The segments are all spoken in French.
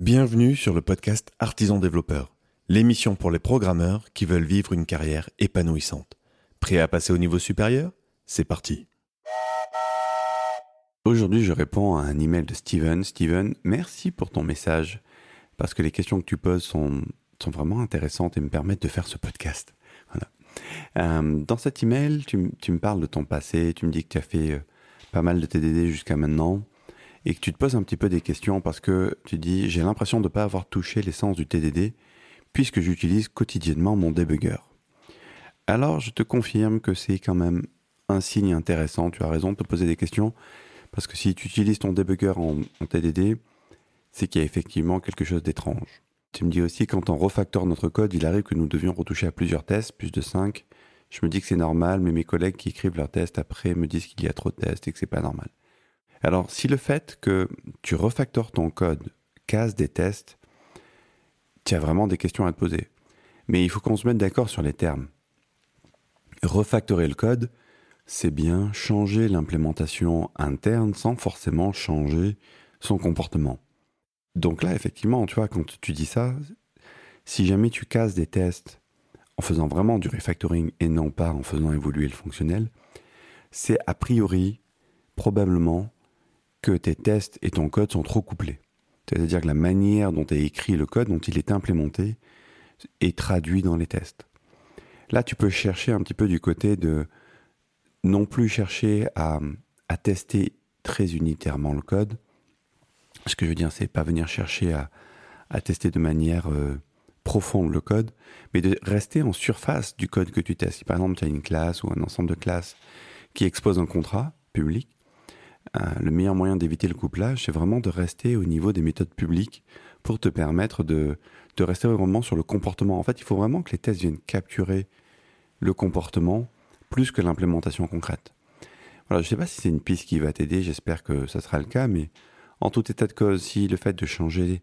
Bienvenue sur le podcast Artisan Développeur, l'émission pour les programmeurs qui veulent vivre une carrière épanouissante. Prêt à passer au niveau supérieur? C'est parti. Aujourd'hui, je réponds à un email de Steven. Steven, merci pour ton message, parce que les questions que tu poses sont, sont vraiment intéressantes et me permettent de faire ce podcast. Voilà. Euh, dans cet email, tu, me parles de ton passé, tu me dis que tu as fait euh, pas mal de TDD jusqu'à maintenant et que tu te poses un petit peu des questions parce que tu dis j'ai l'impression de ne pas avoir touché l'essence du TDD puisque j'utilise quotidiennement mon debugger. Alors je te confirme que c'est quand même un signe intéressant, tu as raison de te poser des questions parce que si tu utilises ton debugger en, TDD, c'est qu'il y a effectivement quelque chose d'étrange. Tu me dis aussi quand on refactore notre code, il arrive que nous devions retoucher à plusieurs tests, plus de 5. Je me dis que c'est normal, mais mes collègues qui écrivent leurs tests après me disent qu'il y a trop de tests et que c'est pas normal. Alors, si le fait que tu refactores ton code casse des tests, tu as vraiment des questions à te poser. Mais il faut qu'on se mette d'accord sur les termes. Refactorer le code, c'est bien changer l'implémentation interne sans forcément changer son comportement. Donc là, effectivement, tu vois, quand tu dis ça, si jamais tu casses des tests en faisant vraiment du refactoring et non pas en faisant évoluer le fonctionnel, c'est a priori probablement que tes tests et ton code sont trop couplés. C'est-à-dire que la manière dont est écrit le code, dont il est implémenté, est traduit dans les tests. Là, tu peux chercher un petit peu du côté de non plus chercher à, tester très unitairement le code. Ce que je veux dire, c'est pas venir chercher à, tester de manière euh, profonde le code, mais de rester en surface du code que tu testes. Si par exemple tu as une classe ou un ensemble de classes qui expose un contrat public, le meilleur moyen d'éviter le couplage, c'est vraiment de rester au niveau des méthodes publiques pour te permettre de, de rester vraiment sur le comportement. En fait, il faut vraiment que les tests viennent capturer le comportement plus que l'implémentation concrète. Voilà, je ne sais pas si c'est une piste qui va t'aider, j'espère que ça sera le cas, mais en tout état de cause, si le fait de changer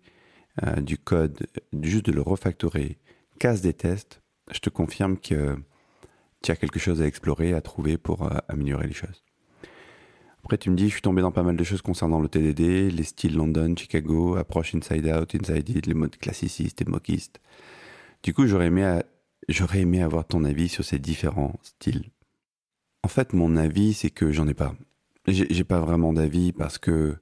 euh, du code, juste de le refactorer, casse des tests, je te confirme que tu as quelque chose à explorer, à trouver pour euh, améliorer les choses. Après, tu me dis, je suis tombé dans pas mal de choses concernant le TDD, les styles London, Chicago, approche inside out, inside in, les modes classicistes et moquistes. Du coup, j'aurais aimé, j'aurais aimé avoir ton avis sur ces différents styles. En fait, mon avis, c'est que j'en ai pas. J'ai pas vraiment d'avis parce que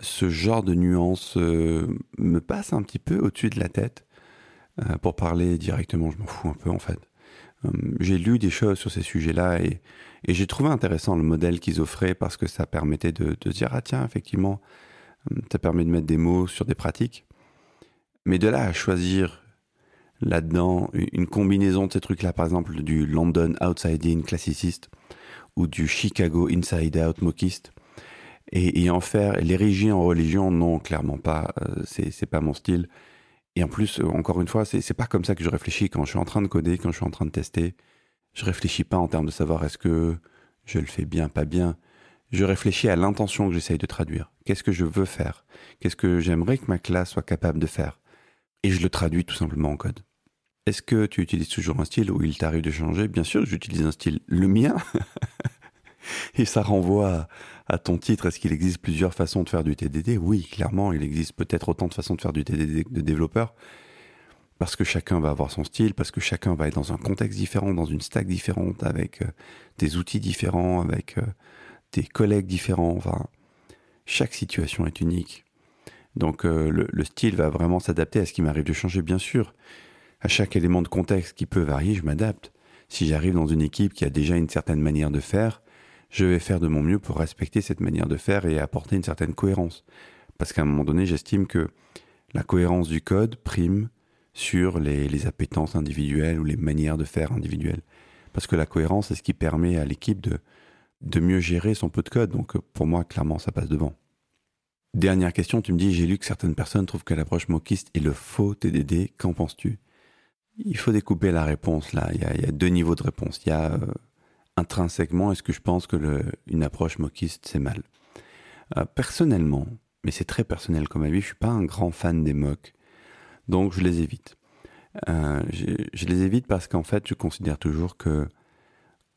ce genre de nuances euh, me passe un petit peu au-dessus de la tête. Euh, pour parler directement, je m'en fous un peu en fait. Euh, j'ai lu des choses sur ces sujets-là et, j'ai trouvé intéressant le modèle qu'ils offraient parce que ça permettait de, de dire ah tiens effectivement euh, ça permet de mettre des mots sur des pratiques. Mais de là à choisir là-dedans une combinaison de ces trucs-là, par exemple du London Outside In classiciste ou du Chicago Inside Out moquiste, et, en faire l'ériger en religion, non, clairement pas, euh, c'est pas mon style. Et en plus, euh, encore une fois, c'est pas comme ça que je réfléchis quand je suis en train de coder, quand je suis en train de tester. Je réfléchis pas en termes de savoir est-ce que je le fais bien, pas bien. Je réfléchis à l'intention que j'essaye de traduire. Qu'est-ce que je veux faire? Qu'est-ce que j'aimerais que ma classe soit capable de faire? Et je le traduis tout simplement en code. Est-ce que tu utilises toujours un style ou il t'arrive de changer? Bien sûr, j'utilise un style, le mien? Et ça renvoie à, ton titre. Est-ce qu'il existe plusieurs façons de faire du TDD Oui, clairement, il existe peut-être autant de façons de faire du TDD de développeur. Parce que chacun va avoir son style, parce que chacun va être dans un contexte différent, dans une stack différente, avec euh, des outils différents, avec euh, des collègues différents. Enfin, chaque situation est unique. Donc euh, le, style va vraiment s'adapter à ce qui m'arrive de changer, bien sûr. À chaque élément de contexte qui peut varier, je m'adapte. Si j'arrive dans une équipe qui a déjà une certaine manière de faire, je vais faire de mon mieux pour respecter cette manière de faire et apporter une certaine cohérence. Parce qu'à un moment donné, j'estime que la cohérence du code prime sur les, appétences individuelles ou les manières de faire individuelles. Parce que la cohérence, c'est ce qui permet à l'équipe de, de mieux gérer son peu de code. Donc pour moi, clairement, ça passe devant. Dernière question, tu me dis, j'ai lu que certaines personnes trouvent que l'approche moquiste est le faux TDD. Qu'en penses-tu? Il faut découper la réponse là. Il y, a, il y a, deux niveaux de réponse. Il y a euh, intrinsèquement, est-ce que je pense que une approche moquiste, c'est mal? Euh, Personnellement, mais c'est très personnel comme avis, je suis pas un grand fan des mocs, donc je les évite. Euh, je, les évite parce qu'en fait, je considère toujours que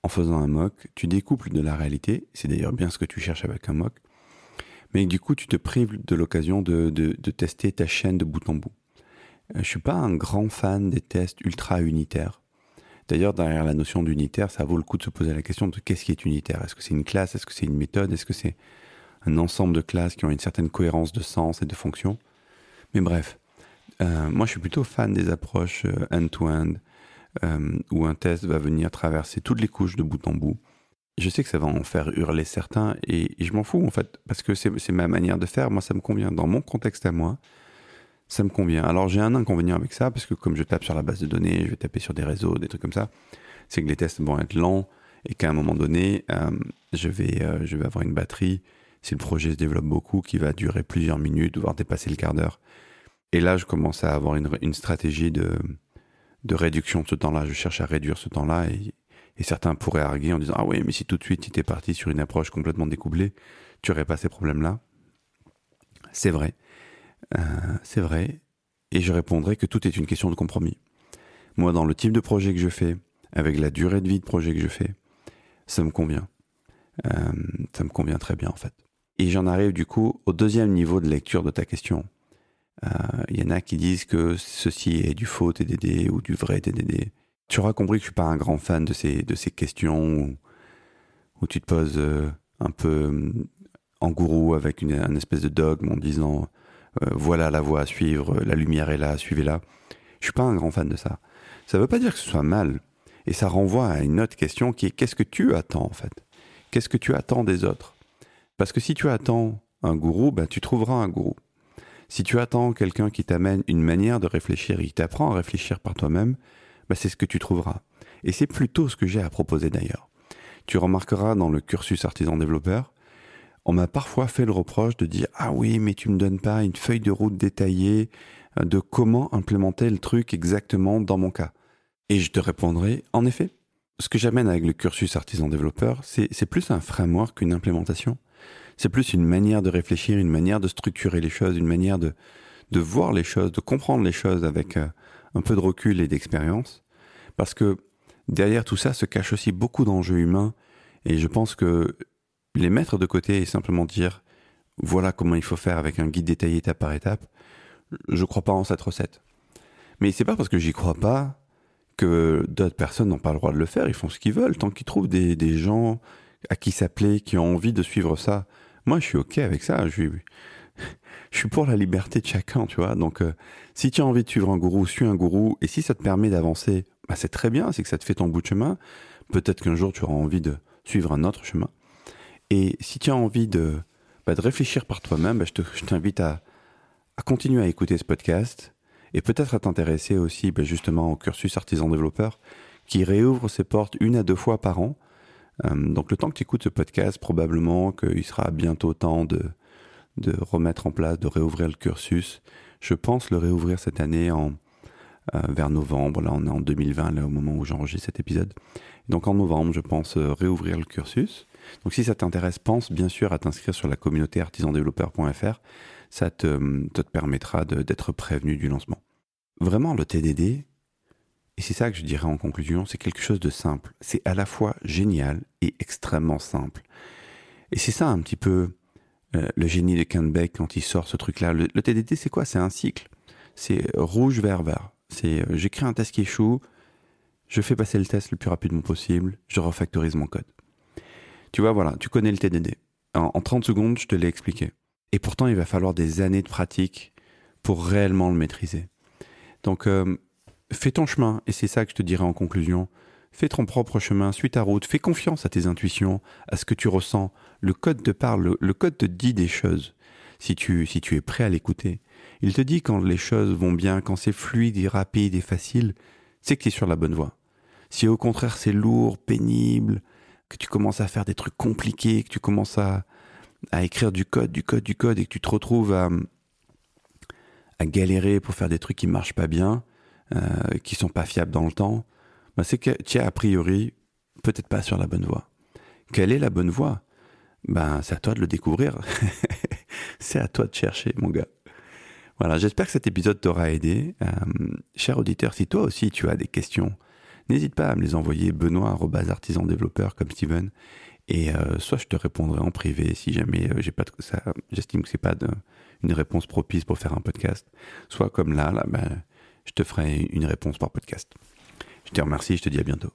en faisant un mock, tu découples de la réalité. C'est d'ailleurs bien ce que tu cherches avec un mock. mais du coup, tu te prives de l'occasion de, de, tester ta chaîne de bout en bout. Euh, je suis pas un grand fan des tests ultra unitaires. D'ailleurs, derrière la notion d'unitaire, ça vaut le coup de se poser la question de qu'est-ce qui est unitaire? Est-ce que c'est une classe? Est-ce que c'est une méthode? Est-ce que c'est un ensemble de classes qui ont une certaine cohérence de sens et de fonction? Mais bref, euh, moi je suis plutôt fan des approches euh, end-to-end, où un test va venir traverser toutes les couches de bout en bout. Je sais que ça va en faire hurler certains et, je m'en fous en fait, parce que c'est ma manière de faire, moi ça me convient. Dans mon contexte à moi, ça me convient. Alors j'ai un inconvénient avec ça, parce que comme je tape sur la base de données, je vais taper sur des réseaux, des trucs comme ça, c'est que les tests vont être lents et qu'à un moment donné, euh, je, vais, euh, je vais avoir une batterie, si le projet se développe beaucoup, qui va durer plusieurs minutes, voire dépasser le quart d'heure. Et là, je commence à avoir une, stratégie de, de réduction de ce temps-là. Je cherche à réduire ce temps-là et, et certains pourraient arguer en disant Ah oui, mais si tout de suite tu étais parti sur une approche complètement découplée, tu n'aurais pas ces problèmes-là. C'est vrai. Euh, c'est vrai. Et je répondrai que tout est une question de compromis. Moi, dans le type de projet que je fais, avec la durée de vie de projet que je fais, ça me convient. Euh, ça me convient très bien en fait. Et j'en arrive du coup au deuxième niveau de lecture de ta question. Il euh, y en a qui disent que ceci est du faux TDD ou du vrai TDD tu auras compris que je suis pas un grand fan de ces, de ces questions où, tu te poses un peu en gourou avec une, un espèce de dogme en disant voilà la voie à suivre, la lumière est là, suivez-la. Je suis pas un grand fan de ça. Ça veut pas dire que ce soit mal. Et ça renvoie à une autre question qui est qu'est-ce que tu attends en fait? Qu'est-ce que tu attends des autres? Parce que si tu attends un gourou, ben, tu trouveras un gourou. Si tu attends quelqu'un qui t'amène une manière de réfléchir et qui t'apprend à réfléchir par toi-même, bah, c'est ce que tu trouveras. Et c'est plutôt ce que j'ai à proposer d'ailleurs. Tu remarqueras dans le cursus artisan développeur, on m'a parfois fait le reproche de dire ah oui mais tu me donnes pas une feuille de route détaillée euh, de comment implémenter le truc exactement dans mon cas. Et je te répondrai en effet. Ce que j'amène avec le cursus artisan développeur, c'est plus un framework qu'une implémentation. C'est plus une manière de réfléchir, une manière de structurer les choses, une manière de, de voir les choses, de comprendre les choses avec euh, un peu de recul et d'expérience, parce que derrière tout ça se cache aussi beaucoup d'enjeux humains, et je pense que les mettre de côté et simplement dire voilà comment il faut faire avec un guide détaillé étape par étape, je crois pas en cette recette. Mais c'est pas parce que j'y crois pas que d'autres personnes n'ont pas le droit de le faire, ils font ce qu'ils veulent, tant qu'ils trouvent des, gens à qui s'appeler, qui ont envie de suivre ça. Moi, je suis OK avec ça. Je, je suis pour la liberté de chacun, tu vois. Donc, euh, si tu as envie de suivre un gourou, suis un gourou. Et si ça te permet d'avancer, bah, c'est très bien, c'est que ça te fait ton bout de chemin. Peut-être qu'un jour, tu auras envie de suivre un autre chemin. Et si tu as envie de, bah, réfléchir par toi-même, bah, je t'invite à, à continuer à écouter ce podcast et peut-être à t'intéresser aussi justement au cursus artisan développeur qui réouvre ses portes une à deux fois par an. Euh, donc le temps que tu écoutes ce podcast, probablement qu'il sera bientôt temps de, de remettre en place, de réouvrir le cursus. Je pense le réouvrir cette année en, euh, vers novembre. Là, on est en 2020, là, au moment où j'enregistre cet épisode. Donc en novembre, je pense euh, réouvrir le cursus. Donc si ça t'intéresse, pense bien sûr à t'inscrire sur la communauté artisandéveloppeur.fr. Ça te, permettra d'être prévenu du lancement. Vraiment, le TDD, et c'est ça que je dirais en conclusion, c'est quelque chose de simple. C'est à la fois génial et extrêmement simple. Et c'est ça un petit peu euh, le génie de Kent quand il sort ce truc-là. Le, TDD, c'est quoi? C'est un cycle. C'est rouge, vert, vert. C'est euh, j'écris un test qui échoue, je fais passer le test le plus rapidement possible, je refactorise mon code. Tu vois, voilà, tu connais le TDD. En, 30 secondes, je te l'ai expliqué. Et pourtant, il va falloir des années de pratique pour réellement le maîtriser. Donc, euh, fais ton chemin, et c'est ça que je te dirais en conclusion. Fais ton propre chemin, suis ta route, fais confiance à tes intuitions, à ce que tu ressens. Le code te parle, le, code te dit des choses. Si tu, si tu es prêt à l'écouter, il te dit quand les choses vont bien, quand c'est fluide et rapide et facile, c'est que tu es sur la bonne voie. Si au contraire c'est lourd, pénible, que tu commences à faire des trucs compliqués, que tu commences à, écrire du code, du code, du code, et que tu te retrouves à, galérer pour faire des trucs qui marchent pas bien, euh, qui sont pas fiables dans le temps, bah, c'est que tu es a priori peut-être pas sur la bonne voie. Quelle est la bonne voie? Ben, c'est à toi de le découvrir. c'est à toi de chercher, mon gars. Voilà, j'espère que cet épisode t'aura aidé. Euh, cher auditeur, si toi aussi tu as des questions, n'hésite pas à me les envoyer benoît artisan développeur comme Steven Et euh, soit je te répondrai en privé si jamais euh, j'ai pas de, ça, j'estime que c'est pas de, une réponse propice pour faire un podcast. Soit comme là, là, ben, je te ferai une réponse par podcast. Je te remercie, je te dis à bientôt.